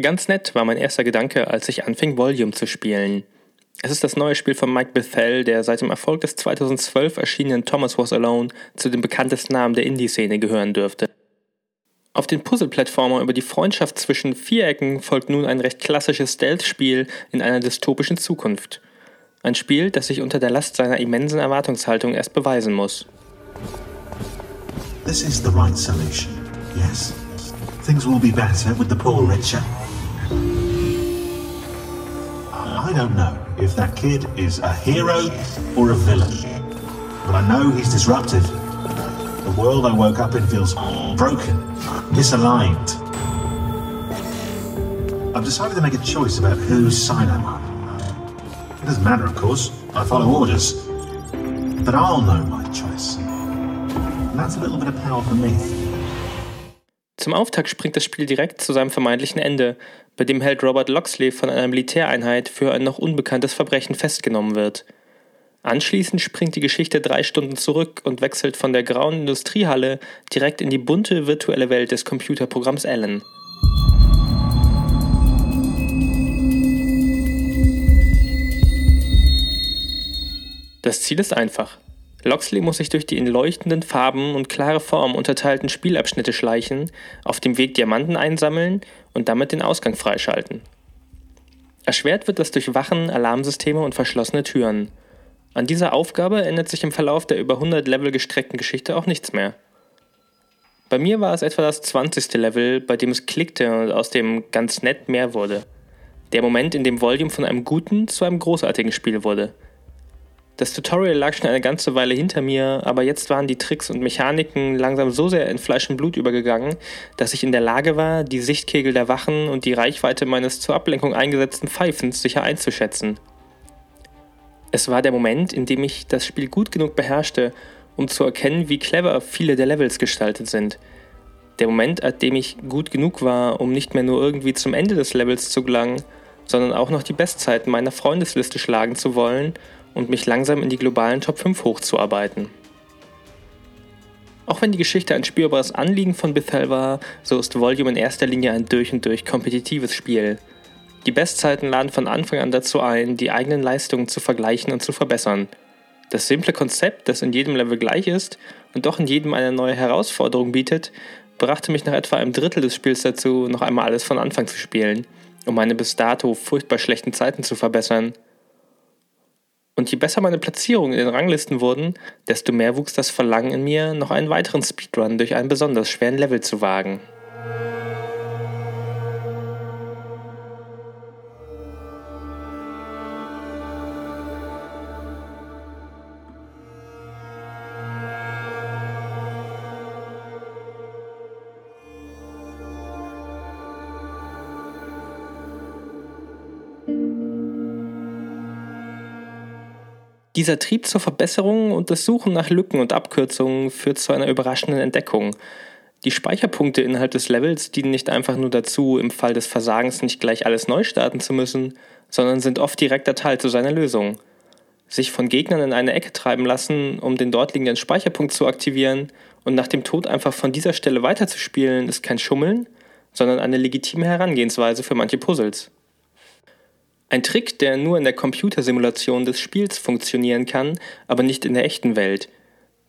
Ganz nett war mein erster Gedanke, als ich anfing, Volume zu spielen. Es ist das neue Spiel von Mike Bethel, der seit dem Erfolg des 2012 erschienenen Thomas Was Alone zu den bekanntesten Namen der Indie-Szene gehören dürfte. Auf den Puzzle-Plattformer über die Freundschaft zwischen Vierecken folgt nun ein recht klassisches Stealth-Spiel in einer dystopischen Zukunft. Ein Spiel, das sich unter der Last seiner immensen Erwartungshaltung erst beweisen muss. This is the right solution. Yes. Things will be better with the poor richer. I don't know if that kid is a hero or a villain, but I know he's disruptive. The world I woke up in feels broken, misaligned. I've decided to make a choice about whose side I'm on. It doesn't matter, of course. I follow orders. But I'll know my choice. And that's a little bit of power for me. Zum Auftakt springt das Spiel direkt zu seinem vermeintlichen Ende, bei dem Held Robert Loxley von einer Militäreinheit für ein noch unbekanntes Verbrechen festgenommen wird. Anschließend springt die Geschichte drei Stunden zurück und wechselt von der grauen Industriehalle direkt in die bunte virtuelle Welt des Computerprogramms Alan. Das Ziel ist einfach. Loxley muss sich durch die in leuchtenden Farben und klare Formen unterteilten Spielabschnitte schleichen, auf dem Weg Diamanten einsammeln und damit den Ausgang freischalten. Erschwert wird das durch Wachen, Alarmsysteme und verschlossene Türen. An dieser Aufgabe ändert sich im Verlauf der über 100 Level gestreckten Geschichte auch nichts mehr. Bei mir war es etwa das 20. Level, bei dem es klickte und aus dem ganz nett mehr wurde. Der Moment, in dem Volume von einem guten zu einem großartigen Spiel wurde – das Tutorial lag schon eine ganze Weile hinter mir, aber jetzt waren die Tricks und Mechaniken langsam so sehr in Fleisch und Blut übergegangen, dass ich in der Lage war, die Sichtkegel der Wachen und die Reichweite meines zur Ablenkung eingesetzten Pfeifens sicher einzuschätzen. Es war der Moment, in dem ich das Spiel gut genug beherrschte, um zu erkennen, wie clever viele der Levels gestaltet sind. Der Moment, an dem ich gut genug war, um nicht mehr nur irgendwie zum Ende des Levels zu gelangen, sondern auch noch die Bestzeiten meiner Freundesliste schlagen zu wollen und mich langsam in die globalen Top 5 hochzuarbeiten. Auch wenn die Geschichte ein spürbares Anliegen von Bethel war, so ist Volume in erster Linie ein durch und durch kompetitives Spiel. Die Bestzeiten laden von Anfang an dazu ein, die eigenen Leistungen zu vergleichen und zu verbessern. Das simple Konzept, das in jedem Level gleich ist und doch in jedem eine neue Herausforderung bietet, brachte mich nach etwa einem Drittel des Spiels dazu, noch einmal alles von Anfang zu spielen, um meine bis dato furchtbar schlechten Zeiten zu verbessern. Und je besser meine Platzierungen in den Ranglisten wurden, desto mehr wuchs das Verlangen in mir, noch einen weiteren Speedrun durch einen besonders schweren Level zu wagen. Dieser Trieb zur Verbesserung und das Suchen nach Lücken und Abkürzungen führt zu einer überraschenden Entdeckung. Die Speicherpunkte innerhalb des Levels dienen nicht einfach nur dazu, im Fall des Versagens nicht gleich alles neu starten zu müssen, sondern sind oft direkter Teil zu seiner Lösung. Sich von Gegnern in eine Ecke treiben lassen, um den dort liegenden Speicherpunkt zu aktivieren und nach dem Tod einfach von dieser Stelle weiterzuspielen, ist kein Schummeln, sondern eine legitime Herangehensweise für manche Puzzles. Ein Trick, der nur in der Computersimulation des Spiels funktionieren kann, aber nicht in der echten Welt.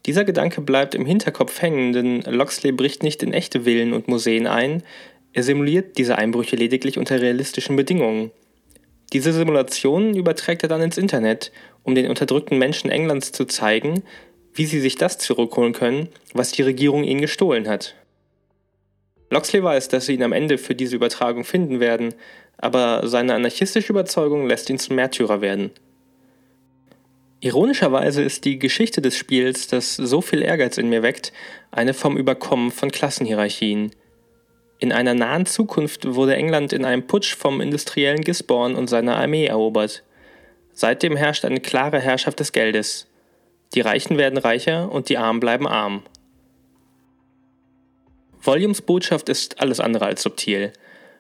Dieser Gedanke bleibt im Hinterkopf hängen, denn Loxley bricht nicht in echte Villen und Museen ein, er simuliert diese Einbrüche lediglich unter realistischen Bedingungen. Diese Simulationen überträgt er dann ins Internet, um den unterdrückten Menschen Englands zu zeigen, wie sie sich das zurückholen können, was die Regierung ihnen gestohlen hat. Loxley weiß, dass sie ihn am Ende für diese Übertragung finden werden, aber seine anarchistische Überzeugung lässt ihn zum Märtyrer werden. Ironischerweise ist die Geschichte des Spiels, das so viel Ehrgeiz in mir weckt, eine vom Überkommen von Klassenhierarchien. In einer nahen Zukunft wurde England in einem Putsch vom industriellen Gisborne und seiner Armee erobert. Seitdem herrscht eine klare Herrschaft des Geldes. Die Reichen werden reicher und die Armen bleiben arm. Volumes Botschaft ist alles andere als subtil.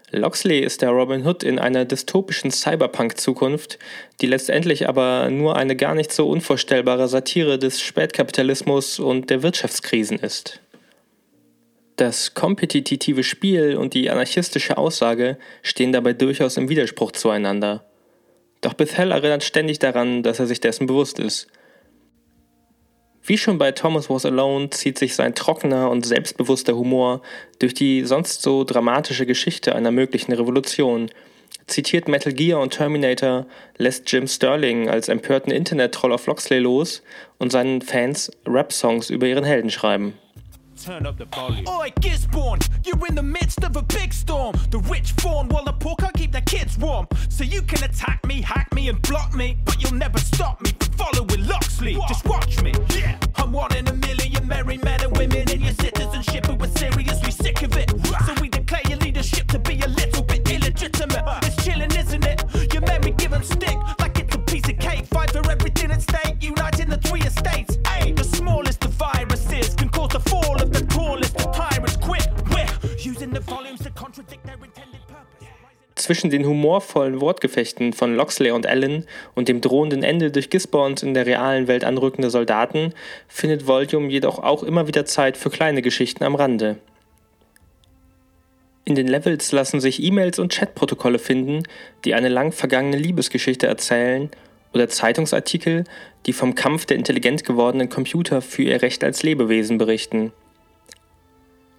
Loxley ist der Robin Hood in einer dystopischen Cyberpunk-Zukunft, die letztendlich aber nur eine gar nicht so unvorstellbare Satire des Spätkapitalismus und der Wirtschaftskrisen ist. Das kompetitive Spiel und die anarchistische Aussage stehen dabei durchaus im Widerspruch zueinander. Doch Bethel erinnert ständig daran, dass er sich dessen bewusst ist – wie schon bei Thomas Was Alone zieht sich sein trockener und selbstbewusster Humor durch die sonst so dramatische Geschichte einer möglichen Revolution, zitiert Metal Gear und Terminator, lässt Jim Sterling als empörten Internet-Troll auf Loxley los und seinen Fans Rap-Songs über ihren Helden schreiben. Turn up the volume. Oi, Gisborne, you're in the midst of a big storm. The rich fawn while the poor can't keep their kids warm. So you can attack me, hack me, and block me, but you'll never stop me following Loxley. What? Just watch me. Yeah, I'm one in a million married men and women in your citizenship who are seriously sick of it. So we declare your leadership to be a little bit illegitimate. It's chilling, isn't it? Zwischen den humorvollen Wortgefechten von Loxley und Allen und dem drohenden Ende durch Gisborns in der realen Welt anrückende Soldaten findet Volume jedoch auch immer wieder Zeit für kleine Geschichten am Rande. In den Levels lassen sich E-Mails und Chatprotokolle finden, die eine lang vergangene Liebesgeschichte erzählen, oder Zeitungsartikel, die vom Kampf der intelligent gewordenen Computer für ihr Recht als Lebewesen berichten.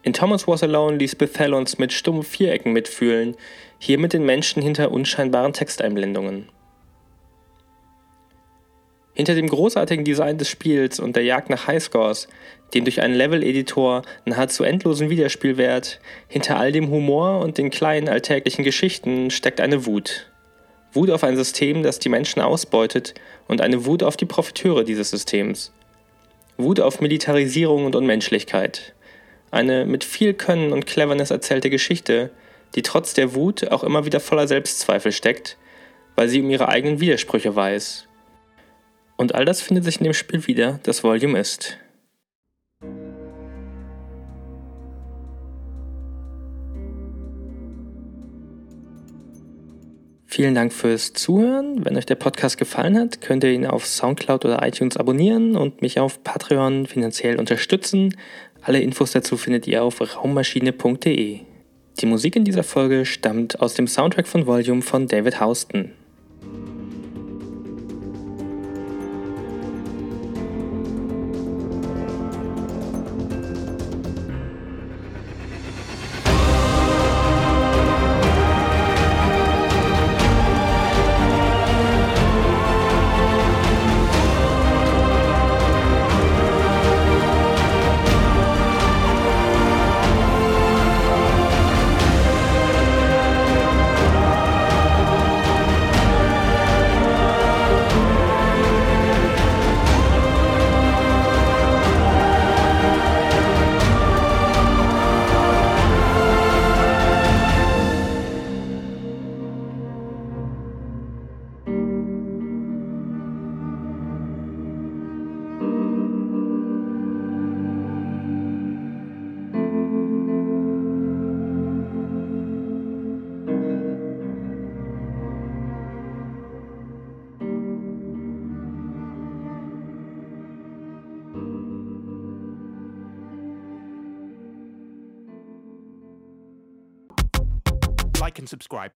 In Thomas Was Alone ließ Bethel uns mit stummen Vierecken mitfühlen, hier mit den Menschen hinter unscheinbaren Texteinblendungen. Hinter dem großartigen Design des Spiels und der Jagd nach Highscores, dem durch einen Level-Editor nahezu endlosen Wiederspielwert, hinter all dem Humor und den kleinen alltäglichen Geschichten steckt eine Wut. Wut auf ein System, das die Menschen ausbeutet und eine Wut auf die Profiteure dieses Systems. Wut auf Militarisierung und Unmenschlichkeit. Eine mit viel Können und Cleverness erzählte Geschichte, die trotz der Wut auch immer wieder voller Selbstzweifel steckt, weil sie um ihre eigenen Widersprüche weiß. Und all das findet sich in dem Spiel wieder, das Volume ist. Vielen Dank fürs Zuhören. Wenn euch der Podcast gefallen hat, könnt ihr ihn auf Soundcloud oder iTunes abonnieren und mich auf Patreon finanziell unterstützen. Alle Infos dazu findet ihr auf raummaschine.de. Die Musik in dieser Folge stammt aus dem Soundtrack von Volume von David Houston. Like and subscribe.